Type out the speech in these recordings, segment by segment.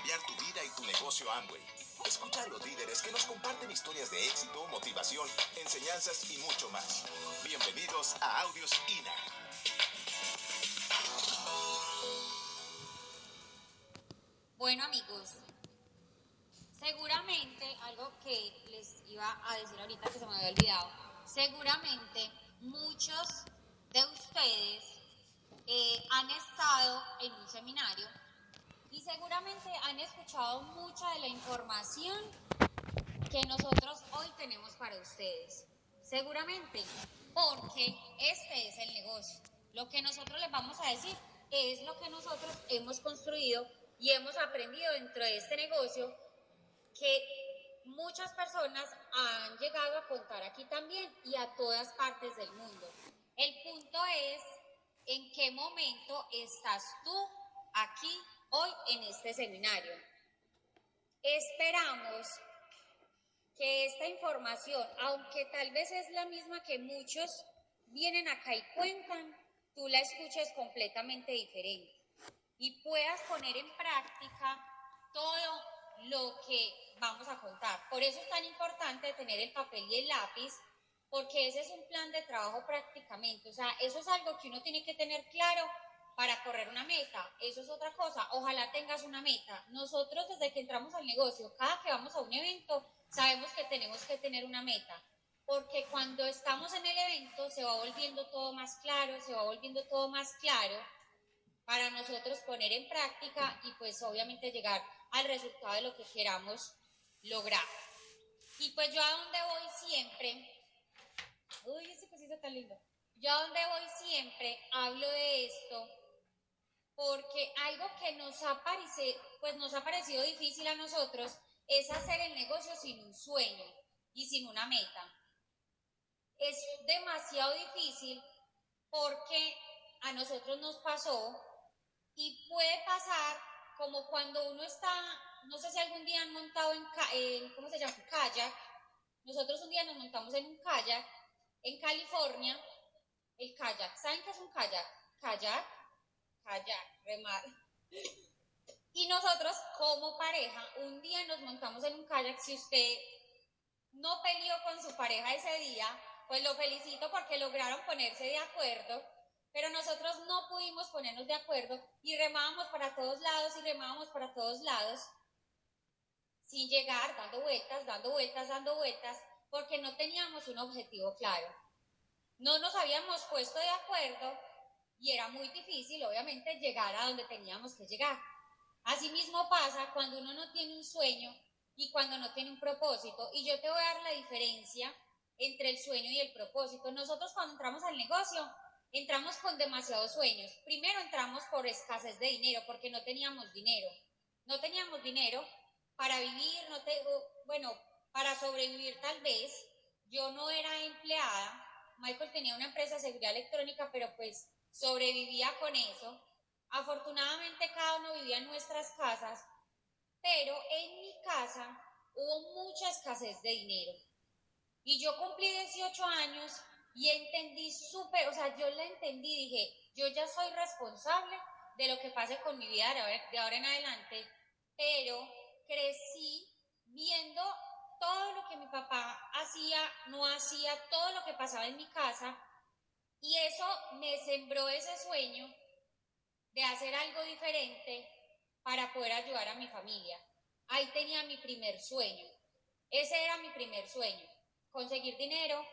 cambiar tu vida y tu negocio Amway. Escucha a los líderes que nos comparten historias de éxito, motivación, enseñanzas y mucho más. Bienvenidos a Audios INA. Bueno amigos, seguramente algo que les iba a decir ahorita que se me había olvidado, seguramente muchos de ustedes eh, han estado en un seminario y seguramente han escuchado mucha de la información que nosotros hoy tenemos para ustedes. Seguramente, porque este es el negocio. Lo que nosotros les vamos a decir es lo que nosotros hemos construido y hemos aprendido dentro de este negocio que muchas personas han llegado a contar aquí también y a todas partes del mundo. El punto es en qué momento estás tú aquí hoy en este seminario. Esperamos que esta información, aunque tal vez es la misma que muchos vienen acá y cuentan, tú la escuches completamente diferente y puedas poner en práctica todo lo que vamos a contar. Por eso es tan importante tener el papel y el lápiz, porque ese es un plan de trabajo prácticamente. O sea, eso es algo que uno tiene que tener claro para correr una meta. Eso es otra cosa. Ojalá tengas una meta. Nosotros desde que entramos al negocio, cada que vamos a un evento, sabemos que tenemos que tener una meta. Porque cuando estamos en el evento se va volviendo todo más claro, se va volviendo todo más claro para nosotros poner en práctica y pues obviamente llegar al resultado de lo que queramos lograr. Y pues yo a donde voy siempre, uy, ese cosito tan lindo, yo a donde voy siempre hablo de esto porque algo que nos ha, parecido, pues nos ha parecido difícil a nosotros es hacer el negocio sin un sueño y sin una meta. Es demasiado difícil porque a nosotros nos pasó y puede pasar como cuando uno está, no sé si algún día han montado en, ¿cómo se llama? Kayak. Nosotros un día nos montamos en un kayak en California. El kayak, ¿saben qué es un kayak? Kayak, kayak, remar. Y nosotros como pareja, un día nos montamos en un kayak. Si usted no peleó con su pareja ese día, pues lo felicito porque lograron ponerse de acuerdo pero nosotros no pudimos ponernos de acuerdo y remábamos para todos lados y remábamos para todos lados sin llegar, dando vueltas, dando vueltas, dando vueltas, porque no teníamos un objetivo claro. No nos habíamos puesto de acuerdo y era muy difícil, obviamente, llegar a donde teníamos que llegar. Asimismo pasa cuando uno no tiene un sueño y cuando no tiene un propósito. Y yo te voy a dar la diferencia entre el sueño y el propósito. Nosotros cuando entramos al negocio entramos con demasiados sueños. Primero entramos por escasez de dinero, porque no teníamos dinero. No teníamos dinero para vivir, no tengo, bueno, para sobrevivir tal vez. Yo no era empleada. Michael tenía una empresa de seguridad electrónica, pero pues sobrevivía con eso. Afortunadamente cada uno vivía en nuestras casas, pero en mi casa hubo mucha escasez de dinero. Y yo cumplí 18 años y entendí súper, o sea, yo la entendí, dije, yo ya soy responsable de lo que pase con mi vida de ahora en adelante, pero crecí viendo todo lo que mi papá hacía, no hacía, todo lo que pasaba en mi casa, y eso me sembró ese sueño de hacer algo diferente para poder ayudar a mi familia. Ahí tenía mi primer sueño. Ese era mi primer sueño, conseguir dinero,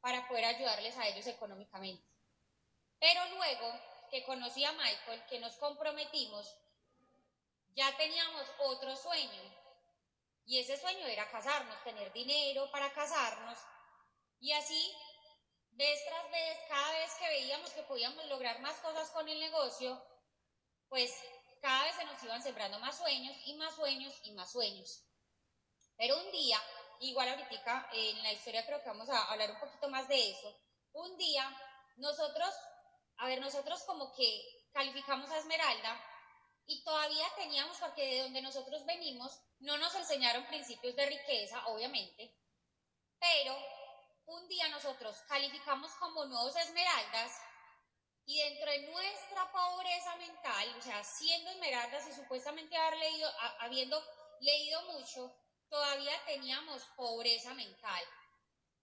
para poder ayudarles a ellos económicamente. Pero luego que conocí a Michael, que nos comprometimos, ya teníamos otro sueño. Y ese sueño era casarnos, tener dinero para casarnos. Y así, vez tras vez, cada vez que veíamos que podíamos lograr más cosas con el negocio, pues cada vez se nos iban sembrando más sueños y más sueños y más sueños. Pero un día igual ahorita en la historia creo que vamos a hablar un poquito más de eso. Un día nosotros, a ver, nosotros como que calificamos a Esmeralda y todavía teníamos, porque de donde nosotros venimos, no nos enseñaron principios de riqueza, obviamente, pero un día nosotros calificamos como nuevos Esmeraldas Y dentro de nuestra pobreza mental, o sea, siendo esmeraldas y supuestamente haber leído, habiendo leído mucho, todavía teníamos pobreza mental.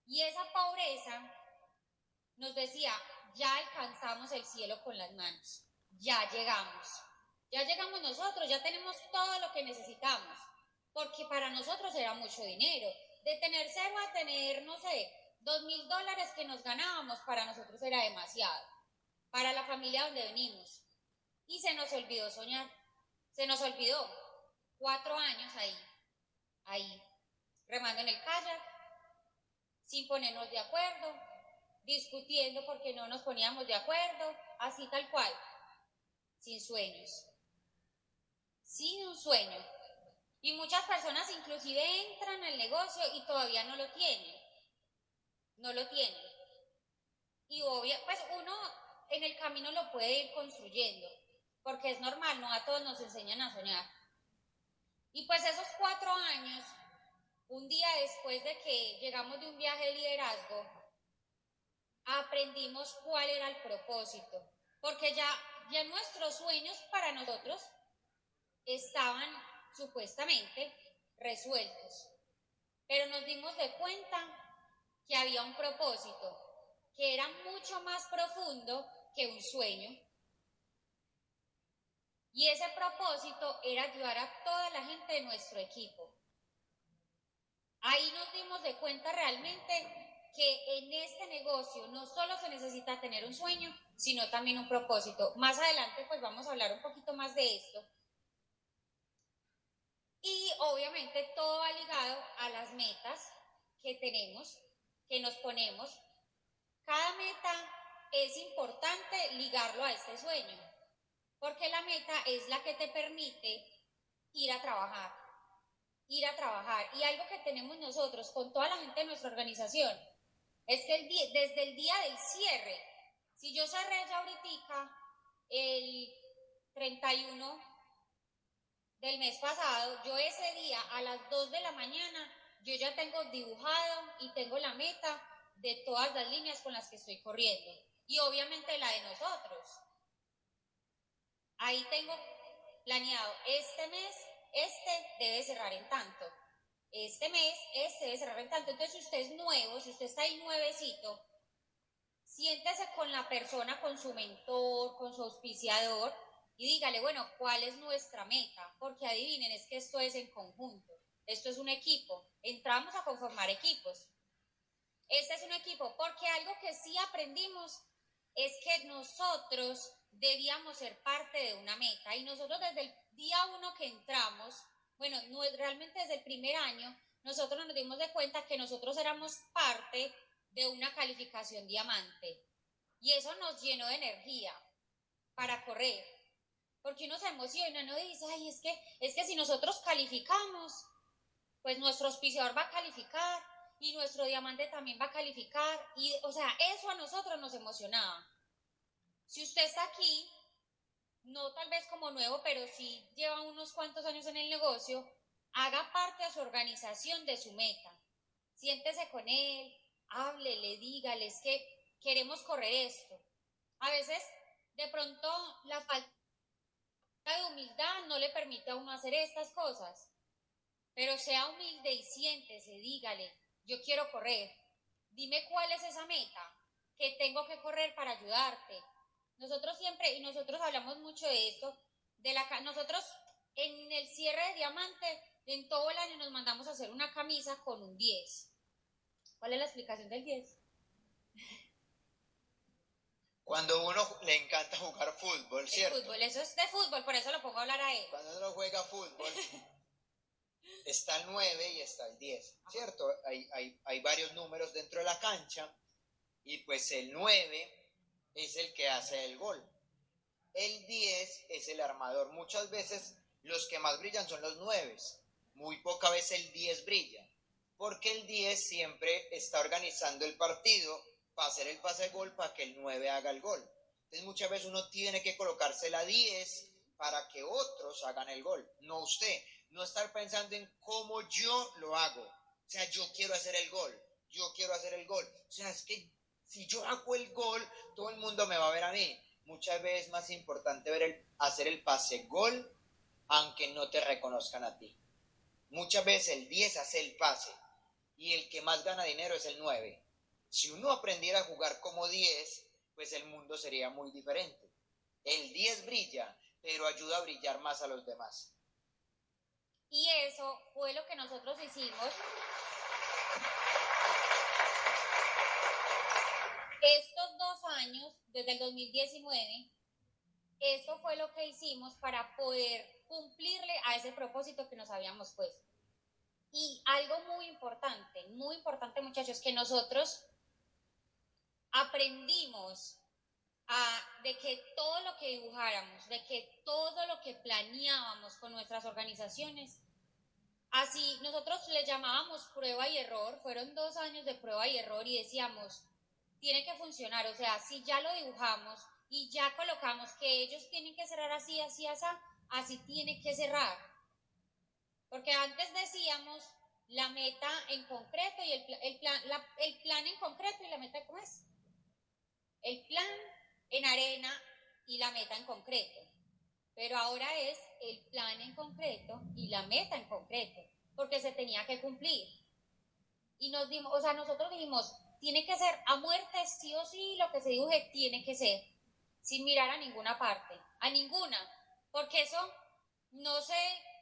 Y esa pobreza nos decía, ya alcanzamos el cielo con las manos, ya llegamos, ya llegamos nosotros, ya tenemos todo lo que necesitamos, porque para nosotros era mucho dinero. De tener cero a tener, no sé, dos mil dólares que nos ganábamos, para nosotros era demasiado, para la familia donde venimos. Y se nos olvidó soñar, se nos olvidó. Cuatro años ahí, ahí, remando en el kayak, sin ponernos de acuerdo, discutiendo porque no nos poníamos de acuerdo, así tal cual, sin sueños, sin un sueño. Y muchas personas inclusive entran al negocio y todavía no lo tienen, no lo tienen. Y obvio, pues uno en el camino lo puede ir construyendo, porque es normal, no a todos nos enseñan a soñar. Y pues esos cuatro años, un día después de que llegamos de un viaje de liderazgo, aprendimos cuál era el propósito, porque ya, ya nuestros sueños para nosotros estaban supuestamente resueltos, pero nos dimos de cuenta que había un propósito, que era mucho más profundo que un sueño. Y ese propósito era ayudar a toda la gente de nuestro equipo. Ahí nos dimos de cuenta realmente que en este negocio no solo se necesita tener un sueño, sino también un propósito. Más adelante pues vamos a hablar un poquito más de esto. Y obviamente todo va ligado a las metas que tenemos, que nos ponemos. Cada meta es importante ligarlo a este sueño, porque la meta es la que te permite ir a trabajar, ir a trabajar. Y algo que tenemos nosotros con toda la gente de nuestra organización es que desde el día del cierre, si yo cerré ya ahorita el 31 del mes pasado, yo ese día a las 2 de la mañana, yo ya tengo dibujado y tengo la meta de todas las líneas con las que estoy corriendo. Y obviamente la de nosotros. Ahí tengo planeado este mes, este debe cerrar en tanto este mes, este debe cerrar en tanto. Entonces, si usted es nuevo, si usted está ahí nuevecito, siéntese con la persona, con su mentor, con su auspiciador y dígale, bueno, ¿cuál es nuestra meta? Porque adivinen, es que esto es en conjunto, esto es un equipo, entramos a conformar equipos. Este es un equipo, porque algo que sí aprendimos es que nosotros debíamos ser parte de una meta y nosotros desde el día uno que entramos, bueno, no, realmente desde el primer año, nosotros nos dimos de cuenta que nosotros éramos parte de una calificación diamante. Y eso nos llenó de energía para correr. Porque uno se emociona, uno dice, ay, es que, es que si nosotros calificamos, pues nuestro auspiciador va a calificar y nuestro diamante también va a calificar. Y, o sea, eso a nosotros nos emocionaba. Si usted está aquí no tal vez como nuevo, pero sí lleva unos cuantos años en el negocio, haga parte de su organización de su meta. Siéntese con él, háblele, dígale, que queremos correr esto. A veces, de pronto, la falta de humildad no le permite a uno hacer estas cosas. Pero sea humilde y siéntese, dígale, yo quiero correr. Dime cuál es esa meta que tengo que correr para ayudarte nosotros siempre, y nosotros hablamos mucho de esto, de la, nosotros en el cierre de diamante, en todo el año nos mandamos a hacer una camisa con un 10. ¿Cuál es la explicación del 10? Cuando uno le encanta jugar fútbol, ¿cierto? fútbol, eso es de fútbol, por eso lo pongo a hablar a él. Cuando uno juega fútbol, está el 9 y está el 10, ¿cierto? Hay, hay, hay varios números dentro de la cancha y pues el 9 es el que hace el gol. El 10 es el armador. Muchas veces los que más brillan son los 9. Muy poca vez el 10 brilla. Porque el 10 siempre está organizando el partido para hacer el pase de gol para que el 9 haga el gol. Entonces muchas veces uno tiene que colocarse la 10 para que otros hagan el gol. No usted. No estar pensando en cómo yo lo hago. O sea, yo quiero hacer el gol. Yo quiero hacer el gol. O sea, es que si yo hago el gol, todo el mundo me va a ver a mí. muchas veces es más importante ver el, hacer el pase gol, aunque no te reconozcan a ti. Muchas veces el 10 hace el pase y el que más gana dinero es el 9. Si uno aprendiera a jugar como 10, pues el mundo sería muy diferente. El 10 brilla, pero ayuda a brillar más a los demás. Y eso fue lo que nosotros hicimos. Estos dos años, desde el 2019, esto fue lo que hicimos para poder cumplirle a ese propósito que nos habíamos puesto. Y algo muy importante, muy importante muchachos, que nosotros aprendimos a, de que todo lo que dibujáramos, de que todo lo que planeábamos con nuestras organizaciones, así nosotros le llamábamos prueba y error, fueron dos años de prueba y error y decíamos, tiene que funcionar, o sea, si ya lo dibujamos y ya colocamos que ellos tienen que cerrar así, así, así, así tiene que cerrar. Porque antes decíamos la meta en concreto y el plan, el plan en concreto y la meta, ¿cómo es? El plan en arena y la meta en concreto. Pero ahora es el plan en concreto y la meta en concreto, porque se tenía que cumplir. Y nos dimos, o sea, nosotros dijimos, tiene que ser a muerte, sí o sí, lo que se dibuje tiene que ser, sin mirar a ninguna parte, a ninguna, porque eso no se,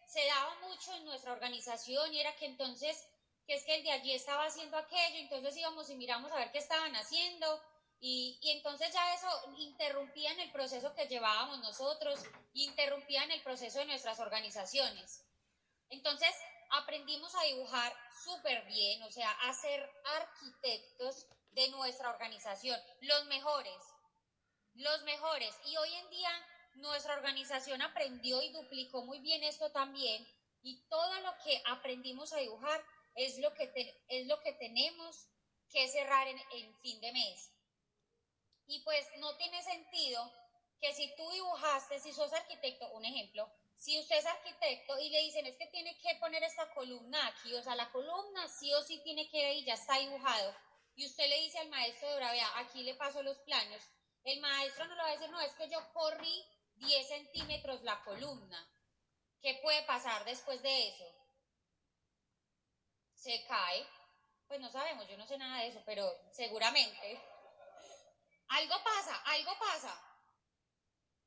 se daba mucho en nuestra organización y era que entonces, que es que el de allí estaba haciendo aquello, entonces íbamos y miramos a ver qué estaban haciendo, y, entonces ya eso interrumpía en el proceso que llevábamos nosotros, interrumpía en el proceso de nuestras organizaciones. Entonces aprendimos a dibujar súper bien, o sea, a ser arquitectos de nuestra organización, los mejores, los mejores. Y hoy en día nuestra organización aprendió y duplicó muy bien esto también, y todo lo que aprendimos a dibujar es lo que, es lo que tenemos que cerrar en, en fin de mes. Y pues no tiene sentido que si tú dibujaste, si sos arquitecto, un ejemplo, si usted es arquitecto y le dicen es que tiene que poner esta columna aquí, o sea, la columna sí o sí tiene que ir, ya está dibujado, y usted le dice al maestro de vea, aquí le paso los planos, el maestro no le va a decir, no, es que yo corrí 10 centímetros la columna. ¿Qué puede pasar después de eso? Se cae. Pues no sabemos, yo no sé nada de eso, pero seguramente. Algo pasa, algo pasa.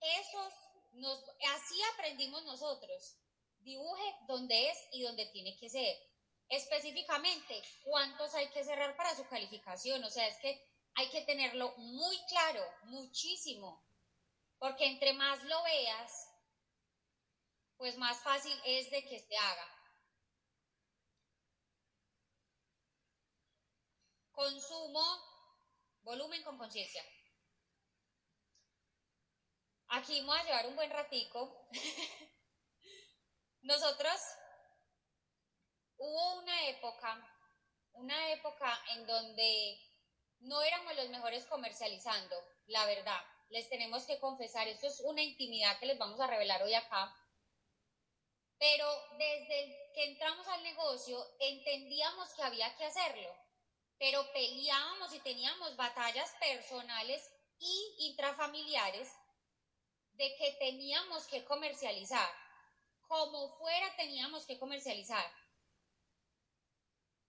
Esos así aprendimos nosotros. Dibuje donde es y donde tiene que ser. Específicamente, cuántos hay que cerrar para su calificación. O sea, es que hay que tenerlo muy claro, muchísimo. Porque entre más lo veas, pues más fácil es de que se haga. Consumo Volumen con conciencia. Aquí vamos a llevar un buen ratico. Nosotros hubo una época, una época en donde no éramos los mejores comercializando, la verdad. Les tenemos que confesar, esto es una intimidad que les vamos a revelar hoy acá. Pero desde que entramos al negocio entendíamos que había que hacerlo pero peleábamos y teníamos batallas personales y intrafamiliares de que teníamos que comercializar. Como fuera teníamos que comercializar.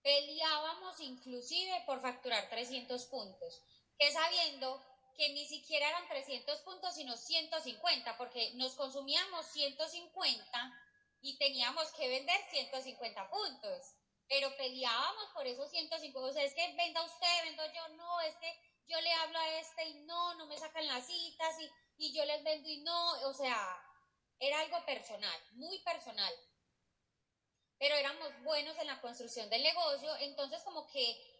Peleábamos inclusive por facturar 300 puntos, que sabiendo que ni siquiera eran 300 puntos, sino 150, porque nos consumíamos 150 y teníamos que vender 150 puntos pero peleábamos por esos 105, o sea, es que venda usted, vendo yo, no, es que yo le hablo a este y no, no me sacan las citas y, y yo les vendo y no, o sea, era algo personal, muy personal. Pero éramos buenos en la construcción del negocio, entonces como que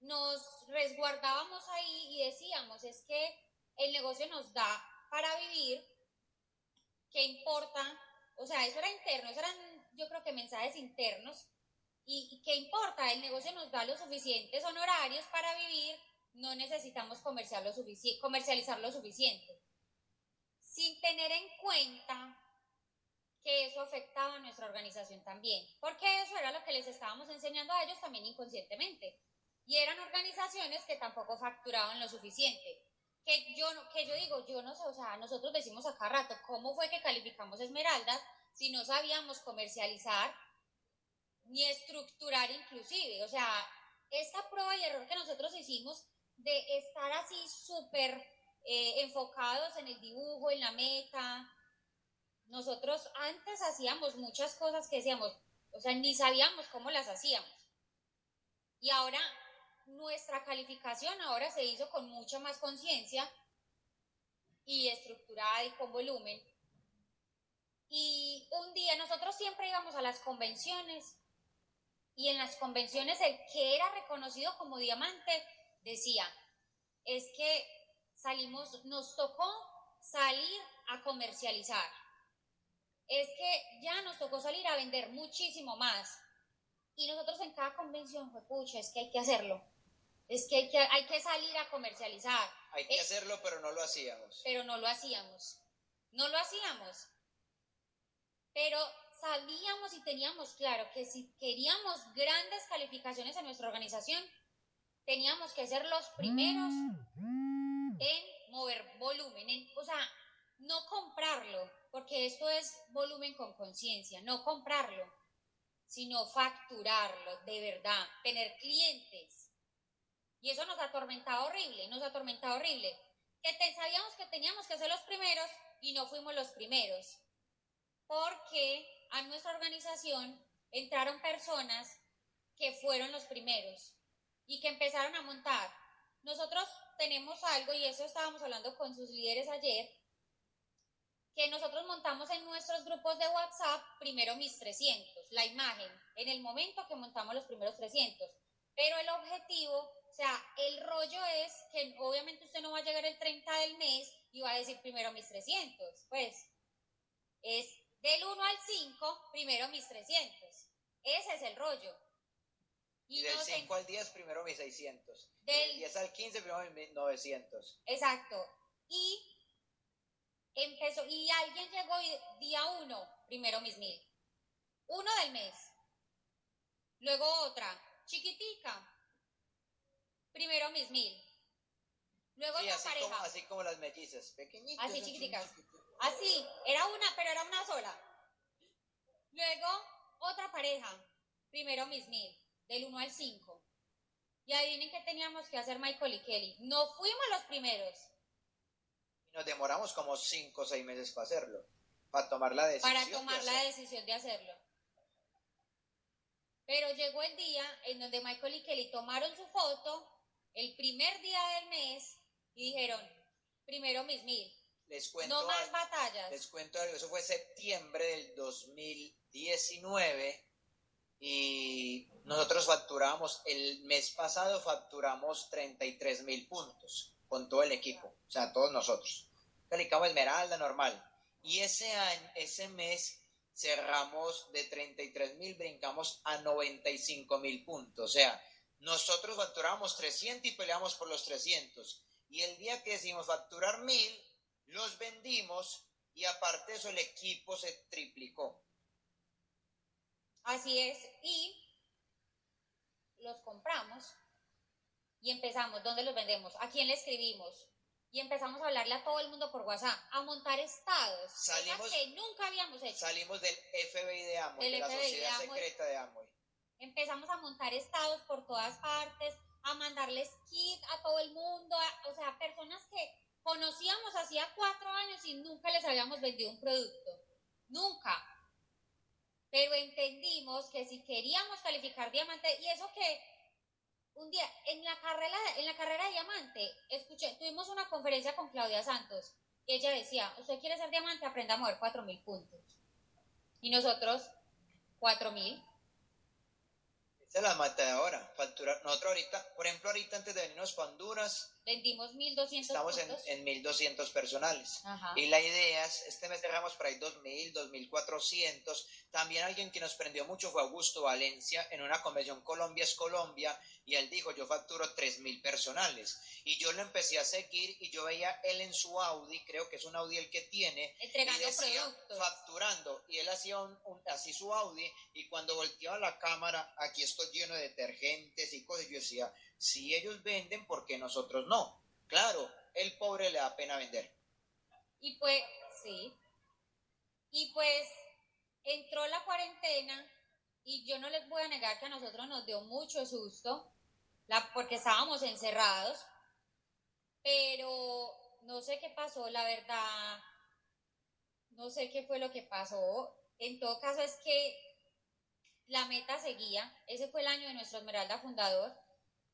nos resguardábamos ahí y decíamos, es que el negocio nos da para vivir, ¿qué importa? O sea, eso era interno, eso eran yo creo que mensajes internos ¿Y, qué importa? El negocio nos da los suficientes honorarios para vivir, no necesitamos comercial lo comercializar lo suficiente. Sin tener en cuenta que eso afectaba a nuestra organización también, porque eso era lo que les estábamos enseñando a ellos también inconscientemente. Y eran organizaciones que tampoco facturaban lo suficiente. que yo, que yo digo, yo no sé, o sea, nosotros decimos acá rato, ¿cómo fue que calificamos esmeraldas si no sabíamos comercializar ni estructurar inclusive? O sea, esta prueba y error que nosotros hicimos de estar así súper eh, enfocados en el dibujo, en la meta, nosotros antes hacíamos muchas cosas que decíamos, o sea, ni sabíamos cómo las hacíamos. Y ahora nuestra calificación ahora se hizo con mucha más conciencia y estructurada y con volumen. Y un día nosotros siempre íbamos a las convenciones y en las convenciones el que era reconocido como diamante decía, es que salimos, nos tocó salir a comercializar. Es que ya nos tocó salir a vender muchísimo más. Y nosotros en cada convención, fue pucha, es que hay que hacerlo. Es que hay que, hay que salir a comercializar. Hay que hacerlo, pero no lo hacíamos. Pero no lo hacíamos. No lo hacíamos. Pero sabíamos y teníamos claro que si queríamos grandes calificaciones en nuestra organización, teníamos que ser los primeros en mover volumen, o sea, no comprarlo, porque esto es volumen con conciencia, no comprarlo, sino facturarlo de verdad, tener clientes. Y eso nos atormentaba horrible, nos atormentaba horrible. Que sabíamos que teníamos que ser los primeros y no fuimos los primeros. Porque a nuestra organización entraron personas que fueron los primeros y que empezaron a montar. Nosotros tenemos algo, y eso estábamos hablando con sus líderes ayer, que nosotros montamos en nuestros grupos de WhatsApp primero mis 300, la imagen, en el momento que montamos los primeros 300. Pero el objetivo, o sea, el rollo es que obviamente usted no va a llegar el 30 del mes y va a decir primero mis 300, pues es del 1 al 5, primero mis 300. Ese es el rollo. Y, del 5 al 10, primero mis 600. Del 10 al 15, primero mis 900. Exacto. Y empezó, y alguien llegó día 1, primero mis 1000. Uno del mes. Luego otra, chiquitica. Primero mis 1000. Luego sí, así pareja. Como, así como las mellizas, pequeñitas. Así chiquiticas. Así, era una, pero era una sola. Luego otra pareja. Primero mis 1000 del 1 al 5. Y adivinen qué teníamos que hacer Michael y Kelly. No fuimos los primeros. Y nos demoramos como 5 o 6 meses para hacerlo. Para tomar la decisión. Para tomar de la decisión de hacerlo. Pero llegó el día en donde Michael y Kelly tomaron su foto el primer día del mes y dijeron, primero mis mil. Les cuento no más batallas. Les cuento algo, eso fue septiembre del 2019 y nosotros facturamos, el mes pasado facturamos 33 mil puntos con todo el equipo, o sea, todos nosotros. Calicamos Esmeralda normal. Y ese año, ese mes cerramos de 33 mil, brincamos a 95 mil puntos. O sea, nosotros facturamos 300 y peleamos por los 300. Y el día que decidimos facturar mil, los vendimos y aparte de eso el equipo se triplicó. Así es, y los compramos y empezamos, ¿dónde los vendemos? ¿A quién le escribimos? Y empezamos a hablarle a todo el mundo por WhatsApp, a montar estados, salimos, que nunca habíamos hecho. Salimos del FBI de Amway, de la sociedad secreta de Amway. Empezamos a montar estados por todas partes, a mandarles kit a todo el mundo, o sea, personas que conocíamos hacía cuatro años y nunca les habíamos vendido un producto. Nunca pero entendimos que si queríamos calificar diamante, y eso que un día en la carrera, en la carrera de diamante, escuché, tuvimos una conferencia con Claudia Santos, y ella decía, usted quiere ser diamante, aprenda a mover 4.000 puntos. Y nosotros, 4.000 es la mata de ahora. Facturar. Nosotros ahorita, por ejemplo, ahorita antes de venirnos para Honduras, vendimos 1.200 Estamos en, en 1.200 personales. Y la idea es, este mes cerramos por ahí 2.000, 2.400. También alguien que nos prendió mucho fue Augusto Valencia en una convención Colombia es Colombia y él dijo, yo facturo 3.000 personales. Y yo lo empecé a seguir y yo veía él en su Audi, creo que es un Audi el que tiene, Entregando y decía, productos. facturando. Y él hacía un, así su Audi y cuando volteaba la cámara, aquí estoy lleno de detergentes y cosas, yo decía, si ellos venden, ¿por qué nosotros no? Claro, el pobre le da pena vender. Y pues, sí. Y pues entró la cuarentena y yo no les voy a negar que a nosotros nos dio mucho susto, la, porque estábamos encerrados, pero no sé qué pasó, la verdad, no sé qué fue lo que pasó. En todo caso es que la meta seguía, ese fue el año de nuestro Esmeralda fundador,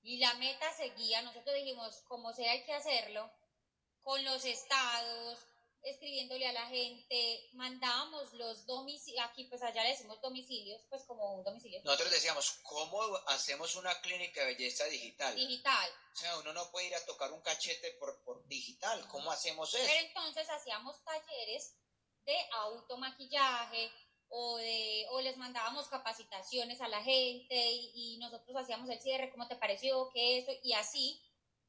y la meta seguía, nosotros dijimos, como sea hay que hacerlo, con los estados, escribiéndole a la gente, mandábamos los domicilios, aquí pues allá le decimos domicilios, pues como un domicilio. Nosotros decíamos, ¿cómo hacemos una clínica de belleza digital? Digital. O sea, uno no puede ir a tocar un cachete por, por digital, ¿cómo hacemos eso? Pero entonces hacíamos talleres de automaquillaje, o, de, o les mandábamos capacitaciones a la gente y, nosotros hacíamos el cierre, ¿cómo te pareció? ¿Qué eso? Y así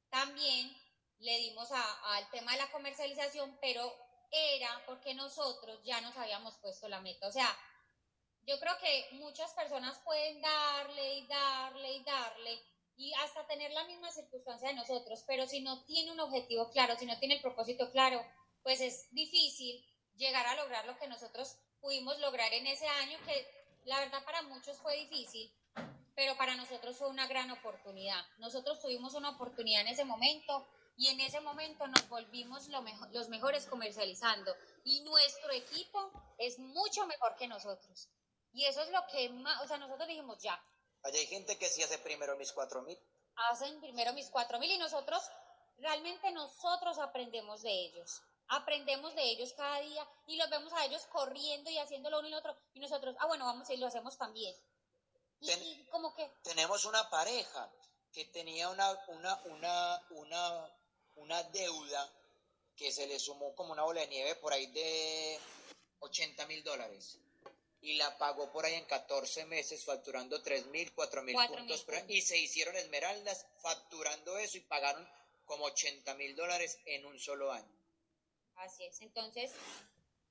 también le dimos al tema de la comercialización, pero era porque nosotros ya nos habíamos puesto la meta. O sea, yo creo que muchas personas pueden darle y darle y darle y hasta tener la misma circunstancia de nosotros, pero si no tiene un objetivo claro, si no tiene el propósito claro, pues es difícil llegar a lograr lo que nosotros pudimos lograr en ese año, que la verdad para muchos fue difícil, pero para nosotros fue una gran oportunidad. Nosotros tuvimos una oportunidad en ese momento y en ese momento nos volvimos lo mejor, los mejores comercializando y nuestro equipo es mucho mejor que nosotros. Y eso es lo que más, o sea, nosotros dijimos ya. Allá hay gente que sí hace primero mis cuatro mil. Hacen primero mis cuatro mil y nosotros, realmente nosotros aprendemos de ellos aprendemos de ellos cada día y los vemos a ellos corriendo y haciendo lo uno y lo otro y nosotros, ah, bueno, vamos y lo hacemos también. Y, como que... Tenemos una pareja que tenía una, una, una, una, una deuda que se le sumó como una bola de nieve por ahí de 80 mil dólares y la pagó por ahí en 14 meses facturando 3 mil, 4 mil puntos, y se hicieron esmeraldas facturando eso y pagaron como 80 mil dólares en un solo año. Así es. Entonces,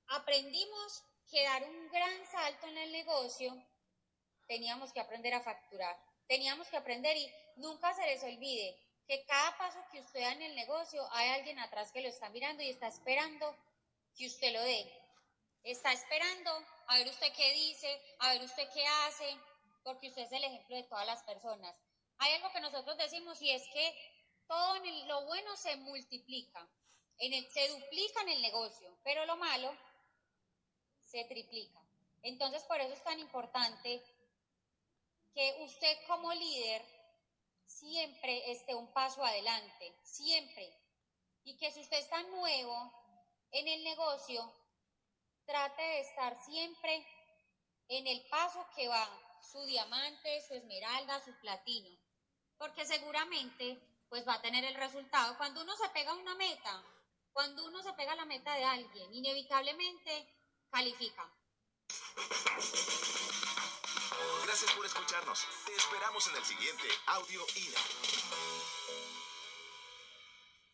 aprendimos que dar un gran salto en el negocio, teníamos que aprender a facturar. Teníamos que aprender y nunca se les olvide que cada paso que usted da en el negocio hay alguien atrás que lo está mirando y está esperando que usted lo dé. Está esperando a ver usted qué dice, a ver usted qué hace, porque usted es el ejemplo de todas las personas. Hay algo que nosotros decimos y es que todo lo bueno se multiplica se duplica en el negocio, pero lo malo se triplica. Entonces, por eso es tan importante que usted como líder siempre esté un paso adelante, siempre. Y que si usted está nuevo en el negocio, trate de estar siempre en el paso que va su diamante, su esmeralda, su platino. Porque seguramente pues va a tener el resultado. Cuando uno se pega una meta, cuando uno se pega a la meta de alguien, inevitablemente califica. Gracias por escucharnos. Te esperamos en el siguiente Audio INA.